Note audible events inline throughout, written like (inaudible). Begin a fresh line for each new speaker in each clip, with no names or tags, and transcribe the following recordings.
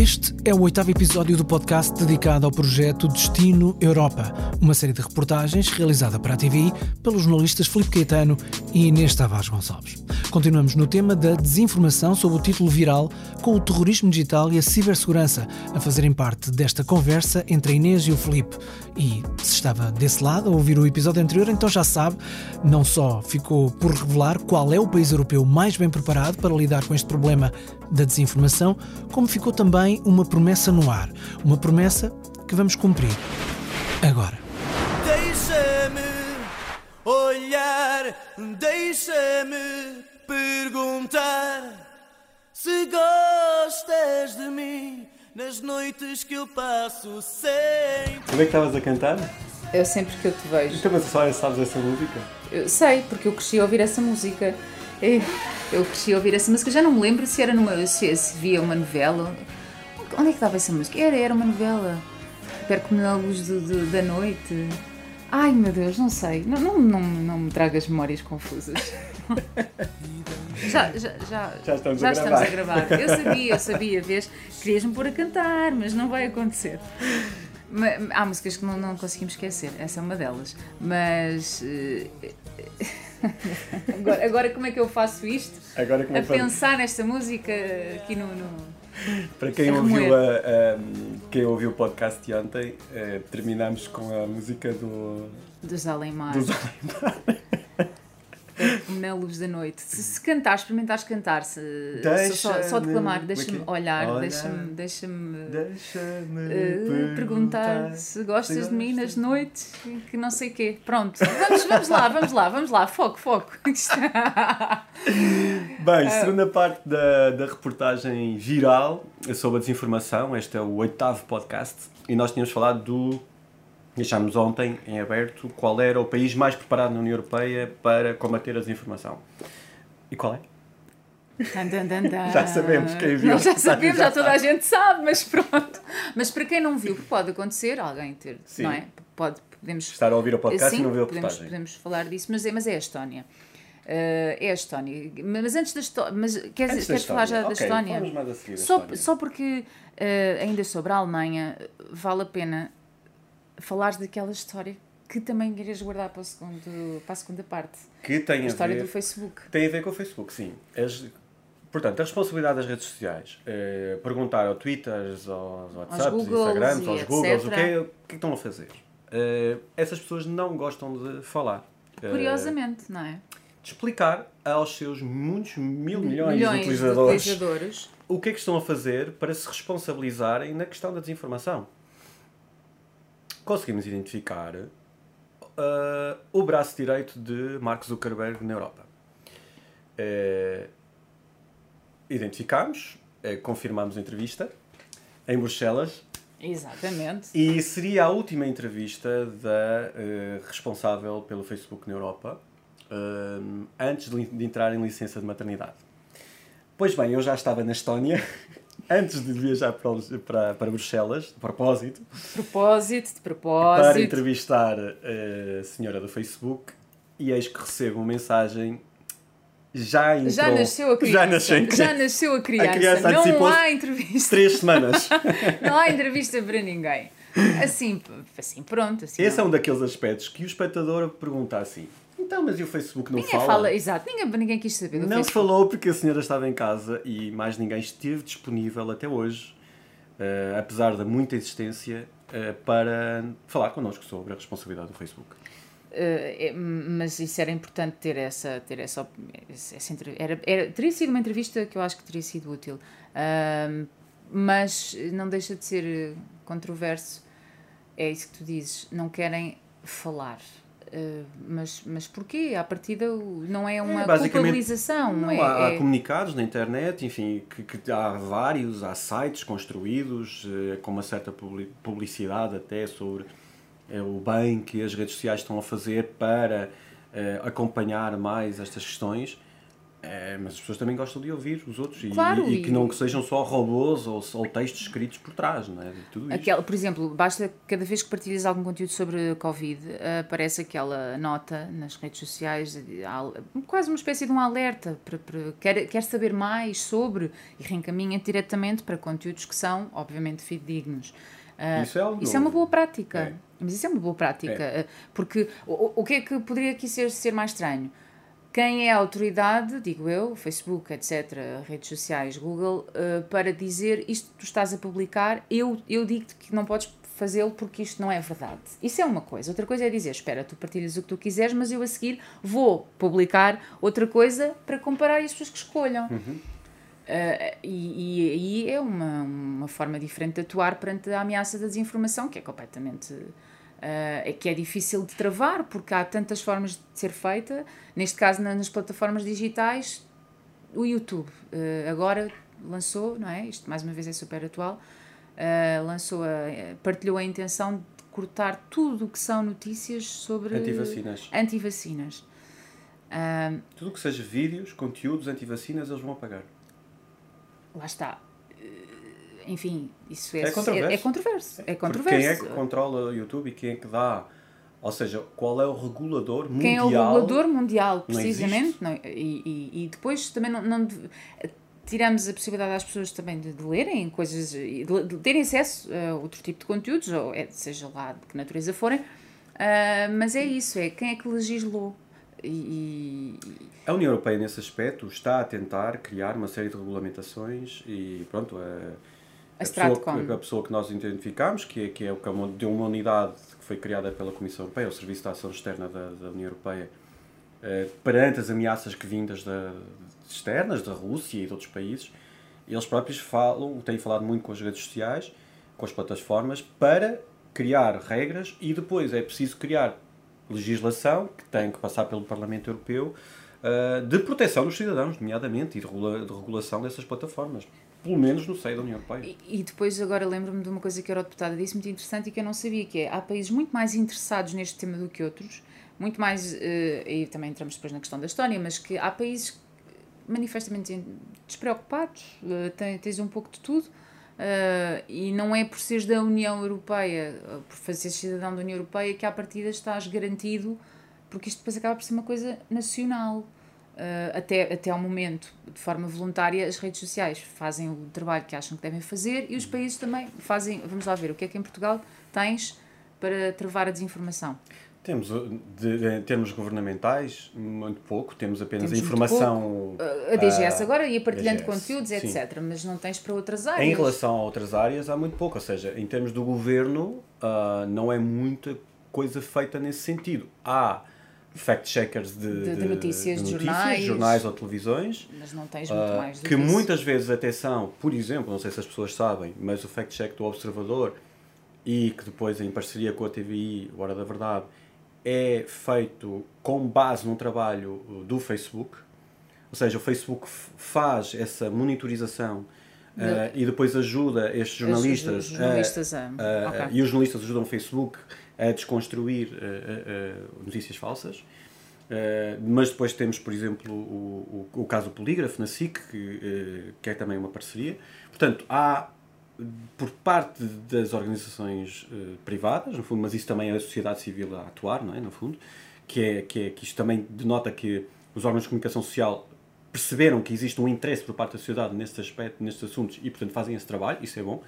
Este é o oitavo episódio do podcast dedicado ao projeto Destino Europa, uma série de reportagens realizada para a TVI pelos jornalistas Filipe Caetano e Inês Tavares Gonçalves. Continuamos no tema da desinformação sob o título viral com o terrorismo digital e a cibersegurança a fazerem parte desta conversa entre a Inês e o Filipe. E se estava desse lado a ouvir o episódio anterior, então já sabe, não só ficou por revelar qual é o país europeu mais bem preparado para lidar com este problema da desinformação, como ficou também uma promessa no ar. Uma promessa que vamos cumprir agora.
Deixa-me olhar, deixa-me perguntar se gostas de mim nas noites que eu passo sem.
Como é que estavas a cantar?
Eu sempre que eu te vejo.
Então, mas só sabes essa música?
Eu sei, porque eu cresci a ouvir essa música. Eu, eu cresci a ouvir essa música. Já não me lembro se era numa. se, se via uma novela. Onde é que estava essa música? Era, era uma novela. Perco-me na luz do- do- da noite. Ai meu Deus, não sei. Não, não, não, não me tragas memórias confusas. Já, já, já,
Já estamos a
estamos a
gravar.
Eu sabia, eu sabia, vês? Querias-me pôr a cantar, mas não vai acontecer. Há músicas que não, não conseguimos esquecer, essa é uma delas. Mas. eh, (laughs) agora, agora, como é que eu faço isto?
Agora é
A pensar nesta música aqui no. no-
Para quem ouviu, a, a- quem ouviu o podcast de ontem, eh, terminamos com a música do,
dos Alemar.
dos (laughs)
luz da noite. Se, se cantar, experimentares cantar, se, só, só declamar, deixa-me
é é?
olhar, deixa-me deixa-me
Deixa-me
eh, perguntar se gostas de mim nas noites que não sei quê. Pronto, vamos, vamos lá, vamos lá, vamos lá, foco, foco. (laughs)
Bem,
Ah.
segunda parte da, da reportagem viral sobre a desinformação. Este é o oitavo podcast e nós tínhamos falado do. Deixámos ontem em aberto qual era o país mais preparado na União Europeia para combater a desinformação. E qual é? Já sabemos quem viu.
Nós já sabemos, já toda a gente sabe, mas pronto. Mas para quem não viu, pode acontecer, alguém ter,
Sim.
não é? Pode, podemos
Estar a ouvir o podcast
Sim,
e não ver a
podemos, podemos falar disso, mas é, mas é a Estónia. Eh, é a Estónia. Mas antes da Estónia. Mas queres,
Antes da
queres falar já da
Ok,
Estónia?
da
Só,
Estónia.
só porque eh, ainda sobre a Alemanha vale a pena falar daquela história que também querias guardar para, o segundo, para a segunda parte.
Que tem
A
a,
história
ver,
do Facebook.
tem a ver com o Facebook, sim. As- portanto, a responsabilidade das redes sociais. eh, perguntar ao Twitter, aos WhatsApps,
Googles
Instagrams, aos. Googles, o que, é, o que é que estão a fazer? Eh, essas pessoas não gostam de falar. Eh,
Curiosamente, não é?
de explicar aos seus muitos mil milhões, de
Milhões
utilizadores,
de utilizadores.
o que é que estão a fazer para se responsabilizarem na questão da desinformação. Conseguimos identificar uh, o braço direito de Mark Zuckerberg na Europa. Eh, identificámos, eh, confirmámos a entrevista em Bruxelas
Exatamente.
e seria a última entrevista da eh, responsável pelo Facebook na Europa antes de, de entrar em licença de maternidade. Pois bem, eu já estava na Estónia (laughs) antes de viajar para, para, para Bruxelas, de propósito,
Propósito, de
para
propósito.
entrevistar eh, a senhora do Facebook e eis que recebo uma mensagem. Já entrou.
Já nasceu a criança.
Já nasceu.
Já nasceu a criança.
criança
não há entrevista.
Três semanas. (laughs)
Não há entrevista para ninguém. Assim, assim pronto. Assim,
Esse é
não.
um daqueles aspectos que o espectador pergunta assim: então, mas e o Facebook não
Ninguém
fala?
fala, exato, ninguém, ninguém quis saber do
Não
Facebook.
falou porque a senhora estava em casa e mais ninguém esteve disponível até hoje, eh, apesar da muita existência, eh, para falar connosco sobre a responsabilidade do Facebook.
Eh, é, mas isso era importante ter essa, ter essa, essa era, era, teria sido uma entrevista que eu acho que teria sido útil, Ahm, mas não deixa de ser controverso. É isso que tu dizes, não querem falar. Eh, mas, mas porquê? À partida não é uma
basicamente,
culpabilização.
Não,
é,
há, há
é-
comunicados na internet, enfim, que, que há vários, há sites construídos eh, com uma certa publi- publicidade até sobre eh, o bem que as redes sociais estão a fazer para acompanhar mais estas questões. É, mas as pessoas também gostam de ouvir os outros e-
Claro,
e, e que
e-
não que sejam só robôs ou, ou textos escritos por trás, não é? Tudo.
Aquela, por exemplo, basta cada vez que partilhas algum conteúdo sobre Covid, aparece aquela nota nas redes sociais, quase uma espécie de um alerta, para, para- quer, quer saber mais sobre e reencaminha diretamente para conteúdos que são, obviamente, fidedignos. Ah,
Isso é
Isso é uma boa prática.
É.
Mas isso é uma boa prática. eh, Porque o, o- o que é que poderia aqui ser, ser mais estranho? Quem é a autoridade, digo eu, Facebook, etc., redes sociais, Google, eh, para dizer isto que tu estás a publicar, eu, eu digo-te que não podes fazê-lo porque isto não é verdade. Isso é uma coisa. Outra coisa é dizer, espera, tu partilhas o que tu quiseres, mas eu a seguir vou publicar outra coisa para comparar e as pessoas que escolham. Uh, e, e aí é uma, uma forma diferente de atuar perante a ameaça da desinformação, que é completamente. Uh, é que é difícil de travar, porque há tantas formas de ser feita. Neste caso, na- nas plataformas digitais, o YouTube uh, agora lançou, não é? Isto mais uma vez é super atual. uh, lançou a, partilhou a intenção de cortar tudo o que são notícias sobre
Antivacinas.
antivacinas. Um,
Tudo o que seja vídeos, conteúdos, antivacinas, eles vão apagar.
lá está. Enfim, isso é,
É controverso.
É, é controverso. É
Porque
controverso.
quem é que controla o YouTube e quem é que dá? Ou seja, qual é o regulador mundial?
Quem é o regulador mundial,
Não
precisamente.
existe.
Não, e, e, e depois também não, não tiramos a possibilidade às pessoas também de, de lerem coisas, de, de terem acesso a outro tipo de conteúdos, ou é, seja lá de que natureza forem. Ah, mas é isso, é quem é que legislou. E, e-
A União Europeia, nesse aspecto, está a tentar criar uma série de regulamentações e, pronto, a,
A
pessoa, que- a pessoa que nós identificamos, que é, que é é uma- de uma unidade que foi criada pela Comissão Europeia, o Serviço de Ação Externa da, da União Europeia, eh, perante as ameaças que vindas da, externas, da Rússia e de outros países, eles próprios falam, têm falado muito com as redes sociais, com as plataformas, para criar regras e depois é preciso criar legislação que tem que passar pelo Parlamento Europeu eh, de proteção dos cidadãos, nomeadamente, e de regulação dessas plataformas. Pelo menos no seio da União Europeia.
E, e depois agora lembro-me de uma coisa que a Eurodeputada disse muito interessante e que eu não sabia, que é há países muito mais interessados neste tema do que outros, muito mais, eh, e também entramos depois na questão da Estónia, mas que há países manifestamente despreocupados, eh, tens um pouco de tudo, eh, e não é por seres da União Europeia, por fazeres cidadão da União Europeia, que à partida estás garantido, porque isto depois acaba por ser uma coisa nacional. Uh, até, até ao momento, de forma voluntária, as redes sociais fazem o trabalho que acham que devem fazer e os países também fazem. Vamos lá ver, o que é que em Portugal tens para travar a desinformação?
Temos, uh, de, de- em termos governamentais, muito pouco. Temos apenas
Temos
a informação.
Uh, a DGS
ah,
agora ia partilhando
DGS,
conteúdos,
sim.
etc. Mas não tens para outras áreas.
Em relação a outras áreas, há muito pouco. Ou seja, em termos do governo, ah, não é muita coisa feita nesse sentido. Há fact-checkers de,
De- de notícias, de jornais.
jornais ou televisões,
Mas não tens muito
ah,
mais do
que
isso.
muitas vezes até são, por exemplo, não sei se as pessoas sabem, mas o fact-check do Observador e que depois em parceria com a TVI, Hora da Verdade, é feito com base num trabalho uh, do Facebook. Ou seja, o Facebook faz essa monitorização
De-
uh, e depois ajuda estes jornalistas,
Os jornalistas a-
a- e os jornalistas ajudam o Facebook a desconstruir uh, uh, notícias falsas. Mas depois temos, por exemplo, o, o, o caso Polígrafo na SIC, que, que é também uma parceria. Portanto, há por parte das organizações uh, privadas, no fundo, mas isso também é a sociedade civil a atuar, não é? No fundo, que é que, é, que isto também denota que os órgãos de comunicação social perceberam que existe um interesse por parte da sociedade neste aspecto, nestes assuntos e, portanto, fazem esse trabalho, isso é bom.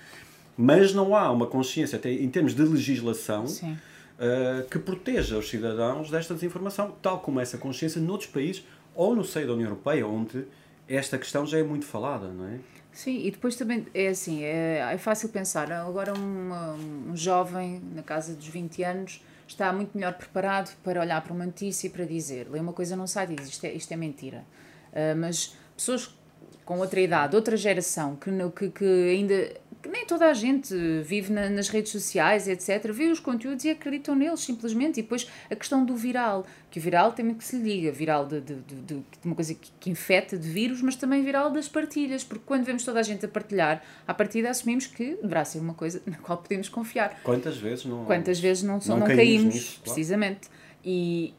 Mas não há uma consciência, até em termos de legislação, uh, que proteja os cidadãos desta desinformação, tal como essa consciência noutros países ou no seio da União Europeia, onde esta questão já é muito falada, não é?
Sim, e depois também é assim, é, é fácil pensar, agora um, um jovem na casa dos 20 anos está muito melhor preparado para olhar para uma notícia e para dizer, lê uma coisa site e diz isto é, isto é mentira. Ah, mas pessoas com outra idade, outra geração, que, que, que ainda que nem toda a gente vive na- nas redes sociais, etc., vê os conteúdos e acreditam neles simplesmente. E depois a questão do viral, que o viral tem muito que se lhe diga, viral de, de, de, de uma coisa que, que infeta de vírus, mas também viral das partilhas, porque quando vemos toda a gente a partilhar, à partida assumimos que deverá ser uma coisa na qual podemos confiar.
Quantas vezes não.
Quantas vezes não, só
Não
não
caímos
caímos,
nisso, claro.
precisamente. E,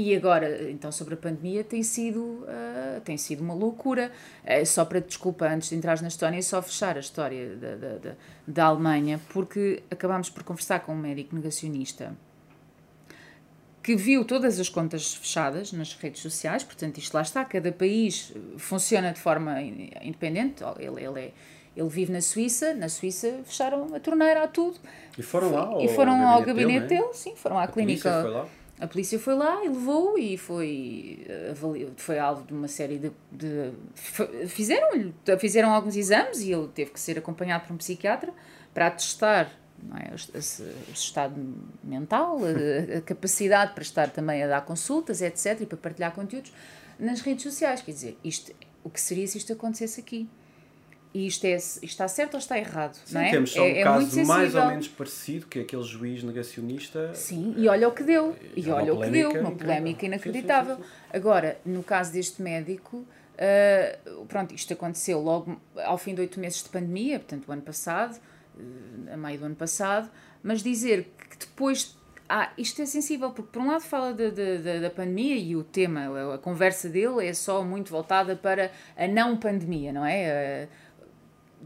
e agora, então, sobre a pandemia, tem sido, uh, tem sido uma loucura. Uh, só para desculpa, antes de entrar na história, é só fechar a história da, da, da, da Alemanha, porque acabámos por conversar com um médico negacionista que viu todas as contas fechadas nas redes sociais, portanto, isto lá está, cada país funciona de forma independente. Ele, ele, é, ele vive na Suíça, na Suíça fecharam a torneira a tudo.
E foram lá?
E foram ao gabinete dele,
dele,
é? sim, foram à
a
clínica. A polícia foi lá e levou e foi, foi alvo de uma série de. de fizeram, fizeram alguns exames e ele teve que ser acompanhado por um psiquiatra para atestar é? o, estado mental, a, a, capacidade para estar também a dar consultas, etc., e para partilhar conteúdos nas redes sociais. Quer dizer, isto, o que seria se isto acontecesse aqui? E isto, é, está certo ou está errado?
Sim,
não é?
temos só um
é,
caso mais ou menos parecido, que é aquele juiz negacionista.
Sim, e olha o que deu. E
É uma
olha o que deu, uma
polémica
inacreditável.
Sim, sim,
Agora, no caso deste médico, uh, pronto, isto aconteceu logo ao fim de oito meses de pandemia, portanto, o ano passado, uh, a meio do ano passado, mas dizer que depois. Ah, isto é sensível, porque por um lado fala de, de, de, da pandemia e o tema, a, a conversa dele é só muito voltada para a não pandemia, não é?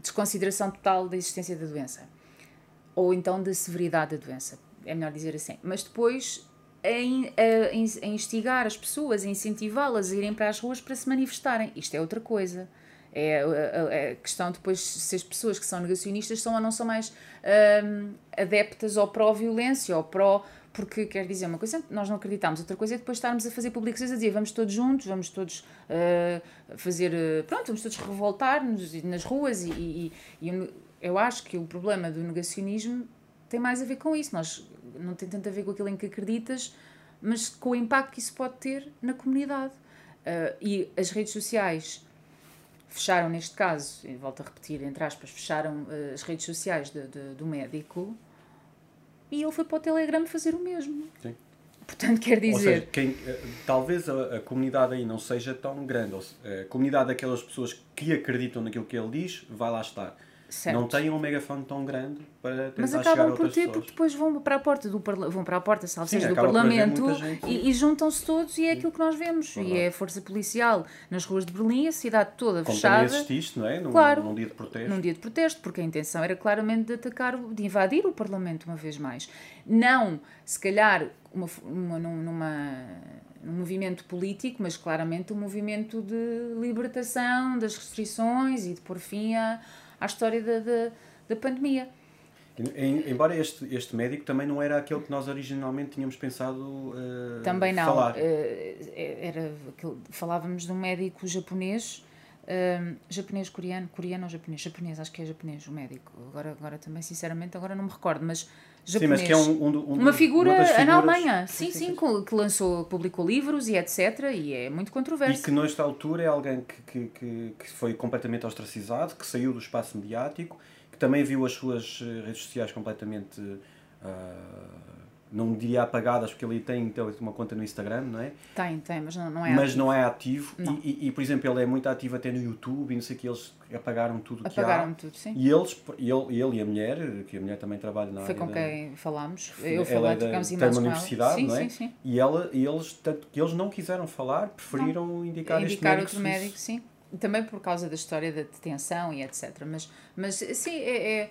Desconsideração total da existência da doença. Ou então da severidade da doença, é melhor dizer assim. Mas depois a, instigar as pessoas, a incentivá-las a irem para as ruas para se manifestarem. Isto é outra coisa. É a, a, a questão depois se as pessoas que são negacionistas são ou não são mais hum, adeptas ou pró-violência ou pró. Porque quer dizer uma coisa, nós não acreditamos, outra coisa é depois estarmos a fazer publicações a dizer vamos todos juntos, vamos todos uh, fazer. Uh, pronto, vamos todos revoltar-nos nas ruas e, e, e eu, acho que o problema do negacionismo tem mais a ver com isso. Nós não tem tanto a ver com aquilo em que acreditas, mas com o impacto que isso pode ter na comunidade. Uh, e as redes sociais fecharam, neste caso, e volto a repetir, entre aspas, fecharam as redes sociais de, de, do médico e ele foi para o Telegram fazer o mesmo.
Sim.
Portanto, quer dizer.
Ou seja, quem, talvez a, a, comunidade aí não seja tão grande. A comunidade daquelas pessoas que acreditam naquilo que ele diz vai lá estar.
Certo.
Não têm um megafone tão grande para tentar
Mas
a
acabam por ter,
pessoas.
porque depois vão para a porta do vão para a porta, salvo seja, do Parlamento e, e juntam-se todos e é aquilo que nós vemos. E é a força policial nas ruas de Berlim, a cidade toda
Como
fechada.
assististe, não é? Num,
Claro.
num dia de protesto.
num dia de protesto, porque a intenção era claramente de atacar, de invadir o Parlamento uma vez mais. Não, se calhar, uma, uma, num- numa, num movimento político, mas claramente um movimento de libertação das restrições e de pôr fim à, à história da, da, da pandemia.
Em- embora este, este médico também não era aquele que nós originalmente tínhamos pensado eh,
Também não.
falar.
eh, era falávamos de um médico japonês, eh, japonês coreano, coreano ou japonês? Japonês, acho que é japonês o médico. Agora, agora também, sinceramente, agora não me recordo, mas
Sim,
japonês.
mas que é um, um, um
uma figura
das
na Alemanha, sim, sim, co- que lançou, publicou livros e etc. E é muito
E
controverso.
que nesta altura é alguém que, que, que, que foi completamente ostracizado, que saiu do espaço mediático, que também viu as suas eh, redes sociais completamente, ah, não diria apagadas, porque ele tem, tem uma conta no Instagram, não é?
Tem, tem, mas não, não é
Mas
ativo.
não é ativo.
Não.
E, e, por exemplo, ele é muito ativo até no YouTube e não sei o que, eles apagaram tudo o que há.
Apagaram tudo, sim.
E eles, ele, ele e a mulher, que a mulher também trabalha na
Foi
área
com
da-
quem falámos. Eu
ela
falei,
é
trocamos
uma
com ela.
universidade,
sim,
não é?
Sim, sim.
E, ela, e eles, tanto que eles não quiseram falar, preferiram indicar, este
indicar
médico
outro
suíço.
médico, sim. Também por causa da história da detenção e etc. Mas, mas sim, é, é-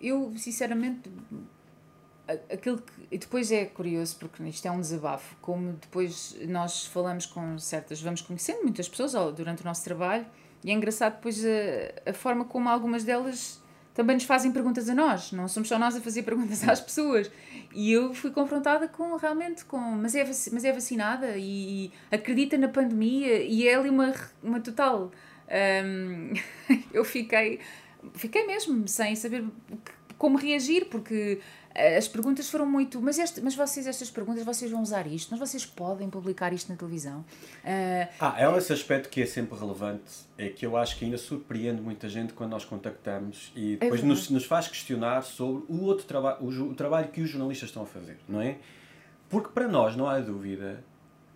Eu, sinceramente. Aquilo que, e depois é curioso, porque isto é um desabafo, como depois nós falamos com certas, vamos conhecendo muitas pessoas durante o nosso trabalho, e é engraçado depois a, a forma como algumas delas também nos fazem perguntas a nós, não somos só nós a fazer perguntas às pessoas. E eu fui confrontada com realmente com, mas é, mas é vacinada e, acredita na pandemia e é ali uma, uma total. hum, (laughs) eu fiquei, fiquei mesmo sem saber o que- como reagir, porque eh, as perguntas foram muito. Mas, este, mas vocês, estas perguntas, vocês vão usar isto? Mas vocês podem publicar isto na televisão? Ah,
Ah, é esse aspecto que é sempre relevante, é que eu acho que ainda surpreende muita gente quando nós contactamos e depois
verdade.
nos, nos faz questionar sobre o outro trabalho, o, o trabalho que os jornalistas estão a fazer, não é? Porque para nós não há dúvida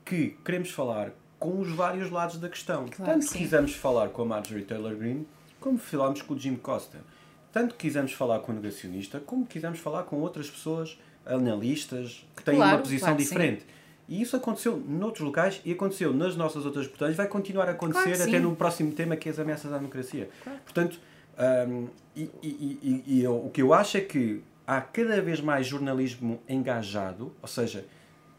que queremos falar com os vários lados da questão.
Claro
Tanto
que sim.
quisemos falar com a Marjorie Taylor Greene, como falámos com o Jim Costa. Tanto quisemos falar com o negacionista, como quisemos falar com outras pessoas, analistas, que têm
Claro,
uma posição
claro que sim.
diferente. E isso aconteceu noutros locais e aconteceu nas nossas outras reportagens, vai continuar a acontecer
Claro
até no próximo tema que é as ameaças à democracia. Portanto, hum, e, e- e- e eu- o que eu acho é que há cada vez mais jornalismo engajado, ou seja,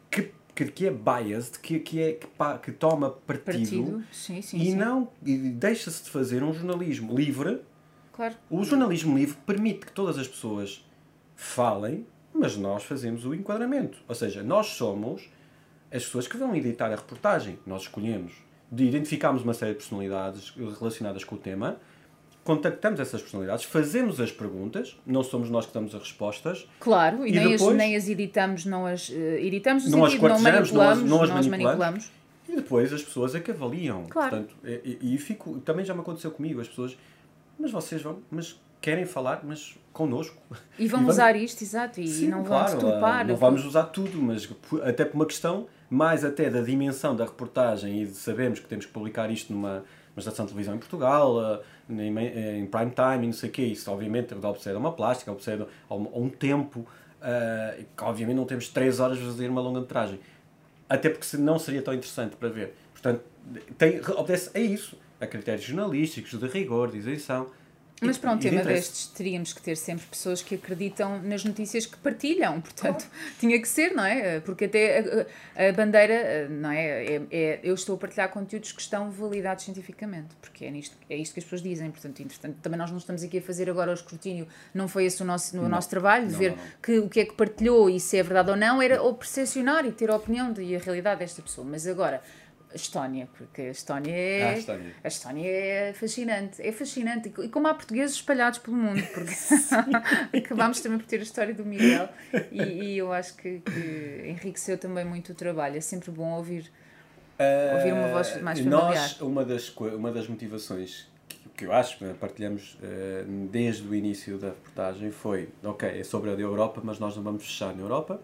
que, que, que é biased, que, que, é, que, que toma partido,
Partido. Sim, sim,
e
sim.
não e deixa-se de fazer um jornalismo livre.
Claro.
O jornalismo livre permite que todas as pessoas falem, mas nós fazemos o enquadramento. Ou seja, nós somos as pessoas que vão editar a reportagem. Nós escolhemos, de identificamos uma série de personalidades relacionadas com o tema, contactamos essas personalidades, fazemos as perguntas, não somos nós que damos as respostas,
Claro, e,
E
nem,
depois-
as, nem as editamos, não as eh, editamos
Não as
sentido, não
quartejamos, não as-
manipulamos,
não as manipulamos.
manipulamos.
E depois as pessoas é que avaliam.
Claro.
Portanto, e, e- e fico, também já me aconteceu comigo, as pessoas, mas vocês vão, mas querem falar, mas connosco.
E vão
vamos-
usar isto, exato, e
Sim,
não
claro,
vão deturpar.
ah, Não vamos usar tudo, mas até por uma questão mais até da dimensão da reportagem e de sabermos que temos que publicar isto numa, numa estação de televisão em Portugal, em, em prime time e não sei o quê. Isso obviamente obedece a uma plástica, obedece a um, a um tempo, e que obviamente não temos 3 horas para fazer uma longa-metragem. Até porque não seria tão interessante para ver. Portanto, tem, obedece a isso, a critérios jornalísticos, de rigor, de isenção.
Mas para
de
tema destes, teríamos que ter sempre pessoas que acreditam nas notícias que partilham. Portanto, tinha que ser, não é? Porque até a, a bandeira, não é? É- é- Eu estou a partilhar conteúdos que estão validados cientificamente, porque é, nisto, é isto que as pessoas dizem. Portanto, entretanto, também nós não estamos aqui a fazer agora o escrutínio, não foi esse o nosso, o nosso trabalho, de
Não,
ver
não, não.
Que, o que é que partilhou e se é verdade ou não, era ou percepcionar e ter a opinião de, e a realidade desta pessoa. Mas agora. Estónia, porque a Estónia é.
Ah, Estónia.
A Estónia é fascinante, é fascinante. E como há portugueses espalhados pelo mundo, porque (laughs) (laughs) acabámos também por ter a história do Miguel e, e eu acho que, que enriqueceu também muito o trabalho. É sempre bom ouvir. Ouvir uma voz mais
Eh,
familiar.
Nós, uma das, uma das motivações que, que eu acho que partilhamos eh, desde o início da reportagem foi, ok, é sobre a Europa, mas nós não vamos fechar na Europa.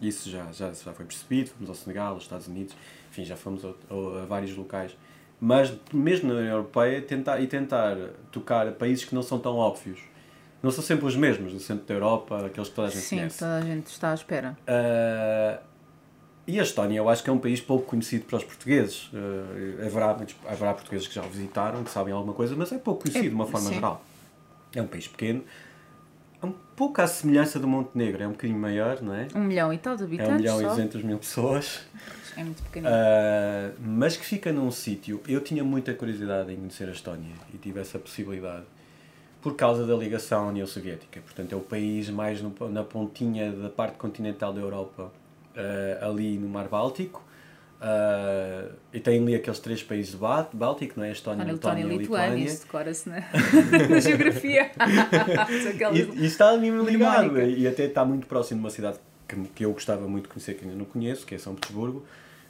Isso já, já, já foi percebido, fomos ao Senegal, aos Estados Unidos, enfim, já fomos a, a- a vários locais. Mas mesmo na União Europeia tentar, e tentar tocar países que não são tão óbvios. Não são sempre os mesmos, no centro da Europa, aqueles que toda a gente
Sim,
conhece.
toda a gente está à espera.
Uh, e a Estónia, eu acho que é um país pouco conhecido para os portugueses. Uh, haverá, haverá portugueses que já o visitaram, que sabem alguma coisa, mas é pouco conhecido de uma forma
sim.
geral. É um país pequeno, é um pouco à semelhança do Montenegro, é um bocadinho maior, não é?
Um milhão e tal de
É
habitantes.
um milhão e
só.
duzentos mil pessoas,
É muito pequenino.
Uh, mas que fica num sítio. Eu tinha muita curiosidade em conhecer a Estónia e tive essa possibilidade por causa da ligação à União Soviética. Portanto, é o país mais no- na pontinha da parte continental da Europa, uh, ali no Mar Báltico. Uh, e tem ali aqueles três países do Bá- Báltico, não é? Estónia,
Olha,
a
Letónia
Letónia
e Lituânia, isso decora-se na, (laughs) na geografia. (laughs)
E, e está ali ligado.
Mnemónica.
E até está muito próximo de uma cidade que, que eu gostava muito de conhecer, que ainda não conheço, que é São Petersburgo.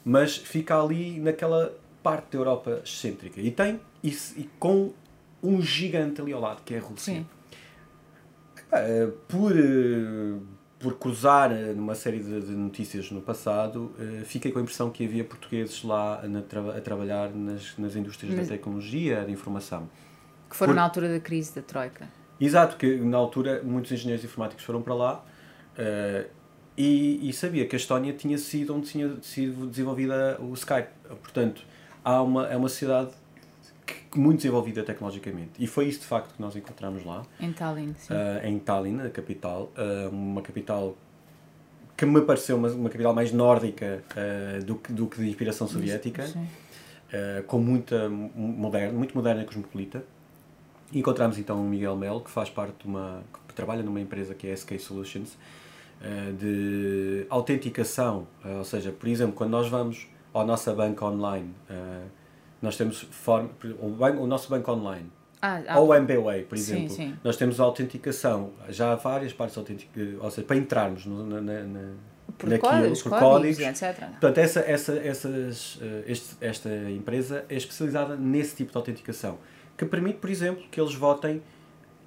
Mas fica ali naquela parte da Europa excêntrica. E tem, e, e com um gigante ali ao lado, que é a Rússia.
Sim.
Eh, por, eh, por cruzar eh, numa série de, de notícias no passado, eh, fiquei com a impressão que havia portugueses lá na tra- a trabalhar nas, nas indústrias
Mas-
da tecnologia, da informação.
Que foram
Por-
na altura da crise da Troika.
Exato, que na altura muitos engenheiros informáticos foram para lá eh, e, e sabia que a Estónia tinha sido onde tinha sido desenvolvida o Skype. Portanto, há uma, é uma sociedade que, muito desenvolvida tecnologicamente. E foi isso de facto que nós encontramos lá,
Em Tallinn, sim.
eh, em Tallinn, a capital. eh, uma capital que me pareceu uma, uma capital mais nórdica eh, do, que, do que de inspiração soviética
Sim.
com muita moderna, muito moderna e cosmopolita. E encontramos então o Miguel Mel, que faz parte de uma. que trabalha numa empresa que é SK Solutions, de autenticação. ou seja, por exemplo, quando nós vamos à nossa banca online, nós temos forma, o, ban- o nosso banco online,
Ah, ah,
ou o MBWay, por
Sim,
exemplo,
sim.
nós temos a autenticação, já há várias partes autenticas, ou seja, para entrarmos no, na, na,
por
naquilo,
códigos,
por
códigos,
códigos,
etc.
Portanto, essa, essa, essas, eh, este- esta empresa é especializada nesse tipo de autenticação, que permite, por exemplo, que eles votem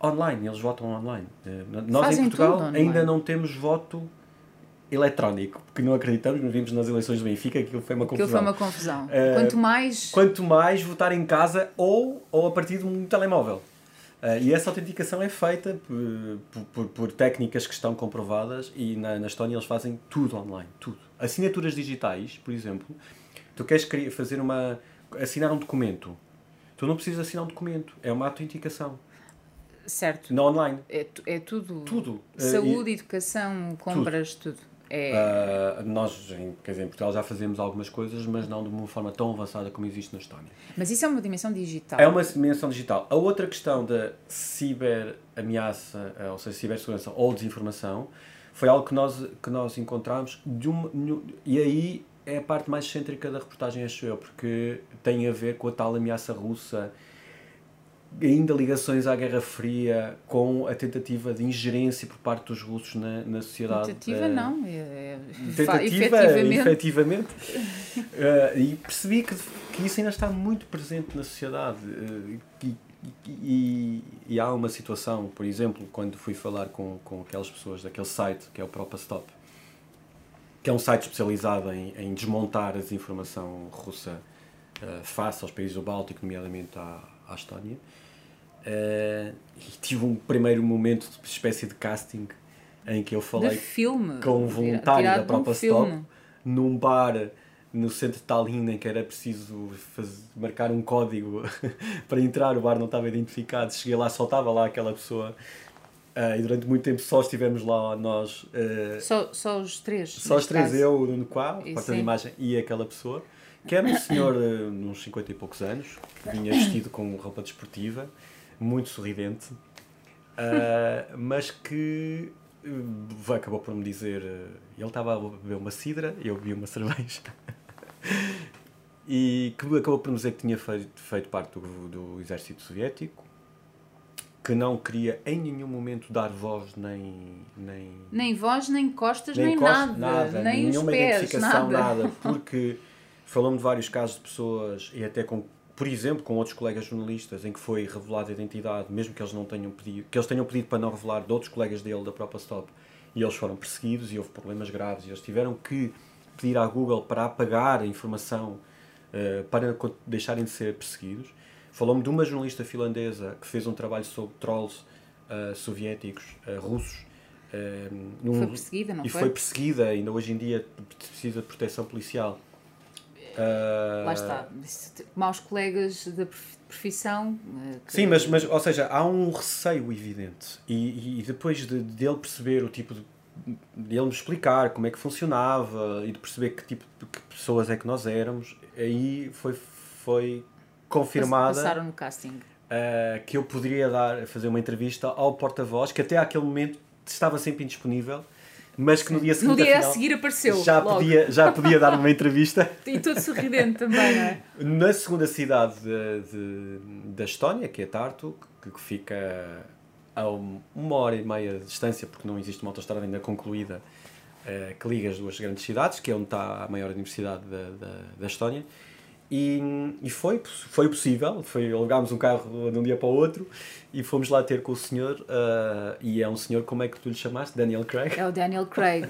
online. Eles votam online. Eh, Nós
Fazem
em Portugal
online.
ainda não temos voto eletrónico, porque não acreditamos, nos vimos nas eleições do Benfica, aquilo foi uma
Aquilo
confusão.
foi uma confusão.
Eh,
Quanto mais.
Quanto mais votar em casa ou, ou a partir de um telemóvel. Eh, e essa autenticação é feita por, por, por- por técnicas que estão comprovadas e na, na Estónia eles fazem tudo online, tudo. Assinaturas digitais, por exemplo, tu queres fazer uma. assinar um documento. Tu não precisas assinar um documento, é uma autenticação.
Certo.
Não online.
É, é tudo.
Tudo. Eh,
Saúde, educação, compras, tudo. É,
Ah, nós, em, quer dizer, em Portugal já fazemos algumas coisas, mas não de uma forma tão avançada como existe na Estónia.
Mas isso é uma dimensão digital.
É uma dimensão digital. A outra questão da ciberameaça, eh, ou seja, cibersegurança ou desinformação, foi algo que nós, que nós encontramos de uma, e aí é a parte mais cêntrica da reportagem, acho eu, porque tem a ver com a tal ameaça russa, ainda ligações à Guerra Fria, com a tentativa de ingerência por parte dos russos na, na sociedade.
Tentativa
eh,
não. É, é,
tentativa,
efetivamente.
efetivamente. (laughs) Eh, e percebi que, que isso ainda está muito presente na sociedade. eh, e, e- e há uma situação, por exemplo, quando fui falar com, com aquelas pessoas daquele site, que é o Propastop, que é um site especializado em, em desmontar a desinformação russa face aos países do Báltico, nomeadamente à, à Estónia. Eh, e tive um primeiro momento de espécie de casting em que eu falei
filme.
com um voluntário da
um
própria
filme.
Stop num bar no centro de Tallinn em que era preciso faz- marcar um código (laughs) para entrar, o bar não estava identificado, cheguei lá, só estava lá aquela pessoa ah, e durante muito tempo só estivemos lá nós, ah,
Só, só os três.
só os três,
caso.
eu, o Nuno Quá, porta de imagem e aquela pessoa, que era um senhor de uns 50 e poucos anos, que vinha vestido com roupa desportiva, muito sorridente, (laughs) ah, mas que ah, acabou por me dizer. ah, ele estava a beber uma cidra eu bebi uma (laughs) cerveja. e que acabou por me dizer que tinha feito, feito parte do, do exército soviético, que não queria em nenhum momento dar voz nem. nem
Nem voz, nem costas, nem,
costa-
nada, Nem os
nenhuma
pés,
identificação,
nada.
nada. Porque (laughs) falou-me de vários casos de pessoas, e até com, por exemplo, com outros colegas jornalistas, em que foi revelada a identidade, mesmo que eles não tenham pedido, que eles tenham pedido para não revelar de outros colegas dele da própria Stop, e eles foram perseguidos e houve problemas graves, e eles tiveram que pedir à Google para apagar a informação eh, para deixarem de ser perseguidos. Falou-me de uma jornalista finlandesa que fez um trabalho sobre trolls eh, soviéticos, eh, russos. num-
Foi perseguida, não
e
foi?
foi perseguida, ainda hoje em dia precisa de proteção policial. Ah,
Lá está. Maus colegas da prof- profissão. eh, que-
Sim, mas, mas, ou seja, há um receio evidente. E, e depois de, de ele perceber o tipo de. ele me explicar como é que funcionava e de perceber que tipo de que pessoas é que nós éramos, aí foi, foi confirmada
Passaram no casting.
ah, que eu poderia dar, fazer uma entrevista ao porta-voz, que até àquele momento estava sempre indisponível, mas que no dia seguinte.
No dia a
afinal,
seguir apareceu.
já
logo.
podia, já podia dar uma entrevista. (laughs)
E todo sorridente também, não é?
Na segunda cidade de, de- da Estónia, que é Tartu, que, que fica a um- uma hora e meia de distância, porque não existe uma autostrada ainda concluída eh, que liga as duas grandes cidades, que é onde está a maior universidade da, da, da Estónia. E, e foi, foi possível, foi, alugámos um carro de um dia para o outro e fomos lá ter com o senhor, eh, e é um senhor, como é que tu lhe chamaste? Daniel Craig?
É o Daniel Craig.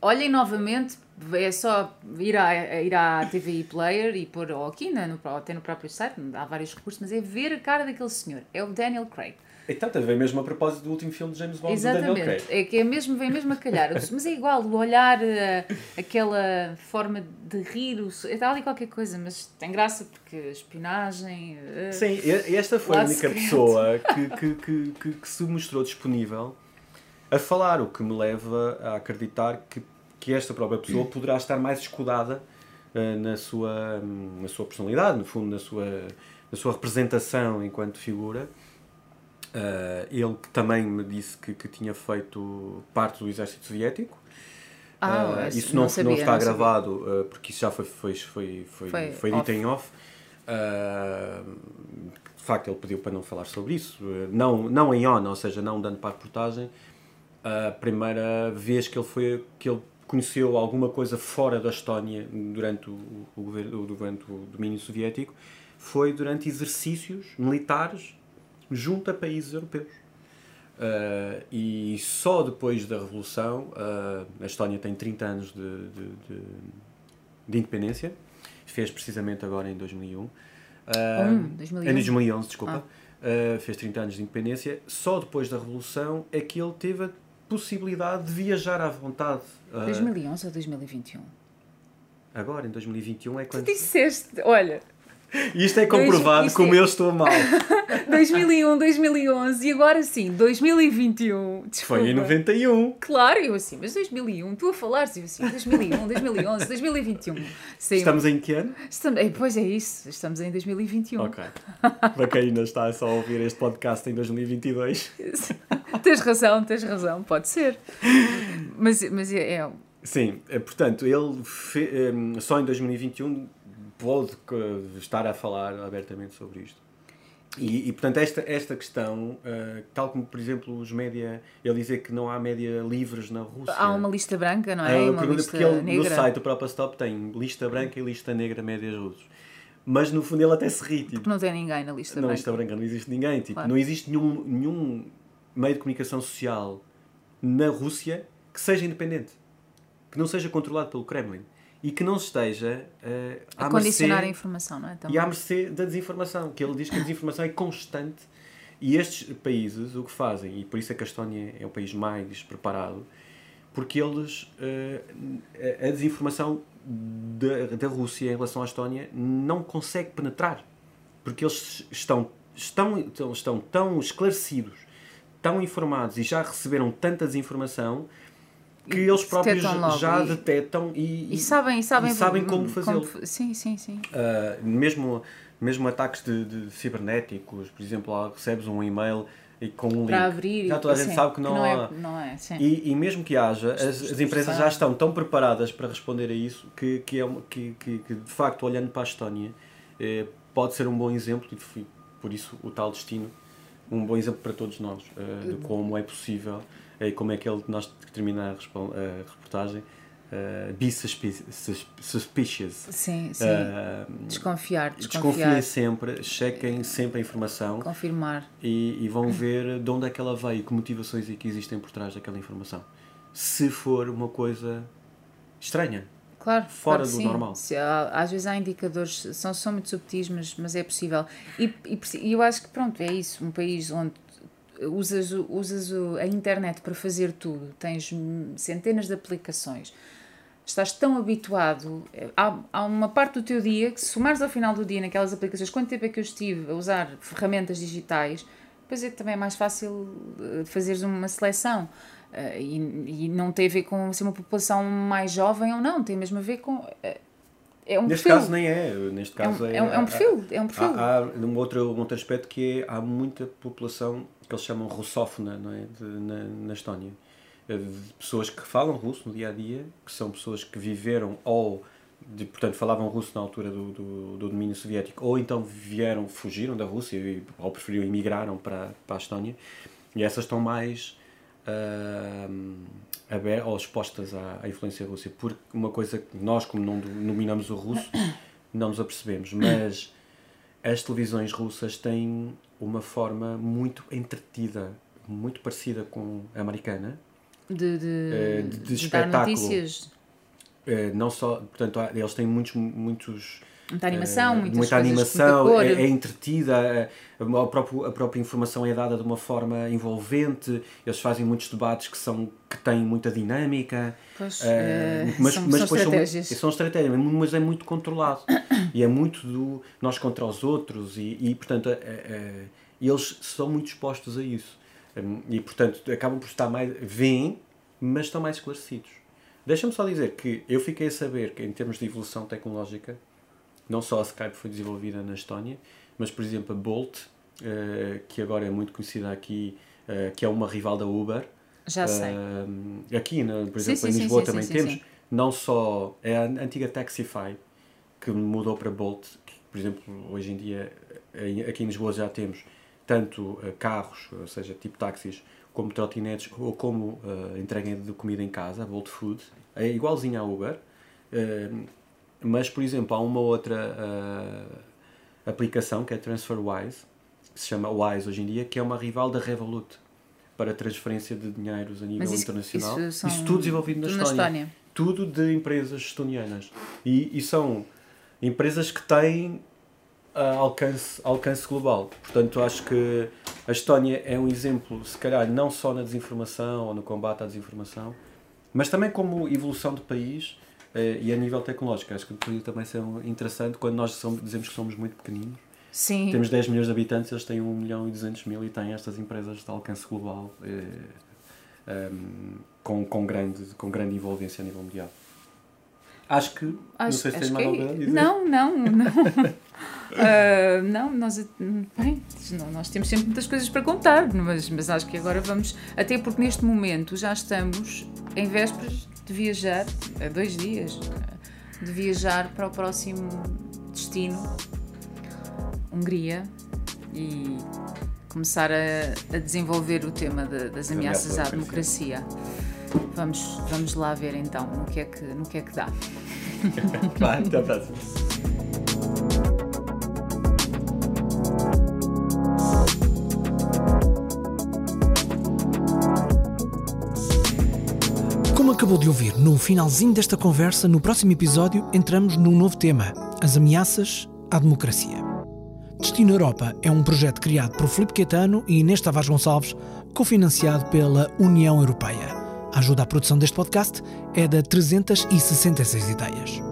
Olhem novamente, é só ir à, ir à TVI Player e pôr, ou aqui, no, até no próprio site, há vários recursos, mas é ver a cara daquele senhor. É o Daniel Craig.
Então, também mesmo a propósito do último filme de James Bond, do Daniel Craig.
Exatamente. É que é mesmo, vem mesmo a calhar. Mas é igual, o olhar, eh, aquela forma de rir, so- está ali qualquer coisa, mas tem graça porque espionagem. eh,
Sim, e- e esta foi a única
secreto.
pessoa que, que, que, que, que se mostrou disponível a falar, o que me leva a acreditar que, que esta própria pessoa poderá estar mais escudada eh, na, sua, hum, na sua personalidade, no fundo, na sua, na sua representação enquanto figura. Eh, ele que também me disse que, que tinha feito parte do exército soviético.
Ah,
Eh,
isso
não,
não sabia,
não está
não
gravado, eh, porque isso já foi, foi, foi, foi,
Foi
foi dito
off.
em off. De facto, ele pediu para não falar sobre isso, não, não em on, ou seja, não dando para a reportagem. A primeira vez que ele, foi, que ele conheceu alguma coisa fora da Estónia durante o, o, governo, durante o domínio soviético foi durante exercícios militares junto a países europeus. Uh, e só depois da Revolução, uh, a Estónia tem 30 anos de, de, de, de independência, fez precisamente agora em 2001. Uh,
Um, 2001.
Em 2011, desculpa. Uh, fez 30 anos de independência. Só depois da Revolução é que ele teve a possibilidade de viajar à vontade. Uh,
2011 ou 2021?
agora, em 2021, é
Tu
quando.
disseste, olha,
isto é comprovado como
é-
eu estou mal. (laughs)
2001, 2011 e agora sim, 2021. Desculpa.
Foi em 91.
Claro, eu assim, mas 2001, tu a falar, eu assim, 2001, 2011, 2021. Sim,
Estamos em que ano?
estamos- eh, Pois é isso, estamos em 2021.
Ok. Para quem ainda está só a ouvir este podcast em 2022.
tens razão, tens razão, pode ser. Mas, mas é, é-
Sim, eh, portanto, ele fe- eh, só em 2021 pôde eh, estar a falar abertamente sobre isto. E, e, portanto, esta, esta questão, eh, tal como, por exemplo, os média, ele dizer que não há média livres na Rússia.
há uma lista branca, não é?
É
uma
pergunta
lista
porque ele,
negra.
no site do próprio Stop tem lista branca e lista negra médias russos. Mas no fundo ele até se ri, tipo,
Porque não tem ninguém na lista
na
branca.
lista branca não existe ninguém, tipo,
Claro.
não existe nenhum, nenhum meio de comunicação social na Rússia que seja independente, que não seja controlado pelo Kremlin e que não esteja eh,
A condicionar a
mercê,
informação, não é?
e
Também.
à mercê da desinformação, que ele diz que a desinformação é constante e estes países o que fazem, e por isso é que a Estónia é o país mais preparado, porque eles a a desinformação da, da Rússia em relação à Estónia não consegue penetrar porque eles estão, estão, estão, estão tão esclarecidos, tão informados e já receberam tanta desinformação que eles próprios
detectam
já
e-
detectam e,
E sabem, e sabem,
e sabem como fazê-lo.
Sim, sim, sim.
Uh, mesmo, mesmo ataques de, de cibernéticos, por exemplo, lá recebes um e-mail e com um
Para
link.
abrir.
já toda a gente
sim,
sabe que não, há.
é. Não é, sim.
E, e mesmo que haja, as, as empresas já estão tão preparadas para responder a isso que, que, é, uma- que, que, que, de facto, olhando para a Estónia, eh, pode ser um bom exemplo, e por isso o tal destino, um bom exemplo para todos nós, eh, de como é possível e como é que ele, nós termina a, a reportagem, eh, be suspi- sus- suspicious.
Sim, sim.
Eh,
desconfiar,
Desconfiem
desconfiar.
sempre, chequem sempre a informação
Confirmar.
e, e vão ver de onde é que ela veio, que motivações é que existem por trás daquela informação. Se for uma coisa estranha.
Claro,
Fora
claro
do
sim.
normal.
Se às vezes há indicadores, são, são muito subtis, mas, mas é possível. E, e e eu acho que pronto, é isso, um país onde usas, usas a internet para fazer tudo, tens centenas de aplicações, estás tão habituado, eh, há, há uma parte do teu dia que se somares ao final do dia naquelas aplicações, quanto tempo é que eu estive a usar ferramentas digitais, depois é também mais fácil eh, fazeres uma seleção. Eh, e, e não tem a ver com ser uma população mais jovem ou não, tem mesmo a ver com. É um
Neste
perfil.
caso nem é. Neste
é, um,
caso é,
é, um, é um perfil. É um perfil.
Há, há um, outro, um outro aspecto que é há muita população que eles chamam russófona não é? De- na, na Estónia. Eh, pessoas que falam russo no dia a dia, que são pessoas que viveram ou, de, portanto, falavam russo na altura do, do, do domínio soviético, ou então vieram, fugiram da Rússia ou preferiram emigraram para, para a Estónia. E essas estão mais ah, aber- ou expostas à, à influência russa. Porque uma coisa que nós, como não do- dominamos o russo, não nos apercebemos. Mas as televisões russas têm uma forma muito entretida, muito parecida com a americana.
de, de,
eh, de- de espetáculo.
notícias,
Eh, não só, portanto, eles têm muitos, muitos
muita animação,
eh,
muitas
muita
coisas,
animação,
muita cor.
é, é entretida, eh, a, próprio, a própria informação é dada de uma forma envolvente, eles fazem muitos debates que, são, que têm muita dinâmica,
Pois,
eh, mas,
são,
mas
são
depois são,
estratégias.
são estratégias, mas é muito controlado e é muito do nós contra os outros e, e portanto, eh, eles são muito expostos a isso Hum, e, portanto, acabam por estar mais, veem, mas estão mais esclarecidos. Deixa-me só dizer que eu fiquei a saber que, em termos de evolução tecnológica, não só a Skype foi desenvolvida na Estónia, mas, por exemplo, a Bolt, eh, que agora é muito conhecida aqui, eh, que é uma rival da Uber.
Já sei.
eh, aqui, na- por exemplo,
sim,
em
sim,
Lisboa
sim,
também temos. Não só é a antiga Taxify, que mudou para Bolt, que, por exemplo, hoje em dia, em- aqui em Lisboa já temos tanto carros, ou seja, tipo táxis, como trotinetes, ou como eh, entrega de comida em casa, Bolt Food, é igualzinho à Uber, eh, mas, por exemplo, há uma outra eh, aplicação que é TransferWise, que se chama Wise hoje em dia, que é uma rival da Revolut para transferência de dinheiros a nível
isso,
internacional.
isso, são
tudo desenvolvido na
tudo
Estónia. Tudo de empresas estonianas. E, e são empresas que têm ah, alcance, alcance global. Portanto, acho que A Estónia é um exemplo, se calhar, não só na desinformação ou no combate à desinformação, mas também como evolução de país e a nível tecnológico. Acho que poderia também ser interessante quando nós somos, dizemos que somos muito pequeninos.
Sim.
Temos 10 milhões de habitantes, eles têm 1 milhão e 200 mil e têm estas empresas de alcance global eh, ehm, com, com, grande, com grande envolvência a nível mundial. Acho que. não
Acho,
sei se tens mais
que
alguma
é-
a dizer.
Não, não, não. Ah, (laughs) não, nós, bem, não, nós temos sempre muitas coisas para contar, mas, mas acho que agora vamos. Até porque neste momento já estamos em vésperas de viajar, dois dias, de viajar para o próximo destino, Hungria, e começar a, a desenvolver o tema de- das ameaças à
à
democracia. Vamos, vamos lá ver então no que é que, no que, é que dá. (laughs)
Vai, até a próxima.
Acabou de ouvir no finalzinho desta conversa, no próximo episódio entramos num novo tema: as ameaças à democracia. Destino Europa é um projeto criado por Filipe Caetano e Inês Tavares Gonçalves, cofinanciado pela União Europeia. A ajuda à produção deste podcast é da 366 Ideias.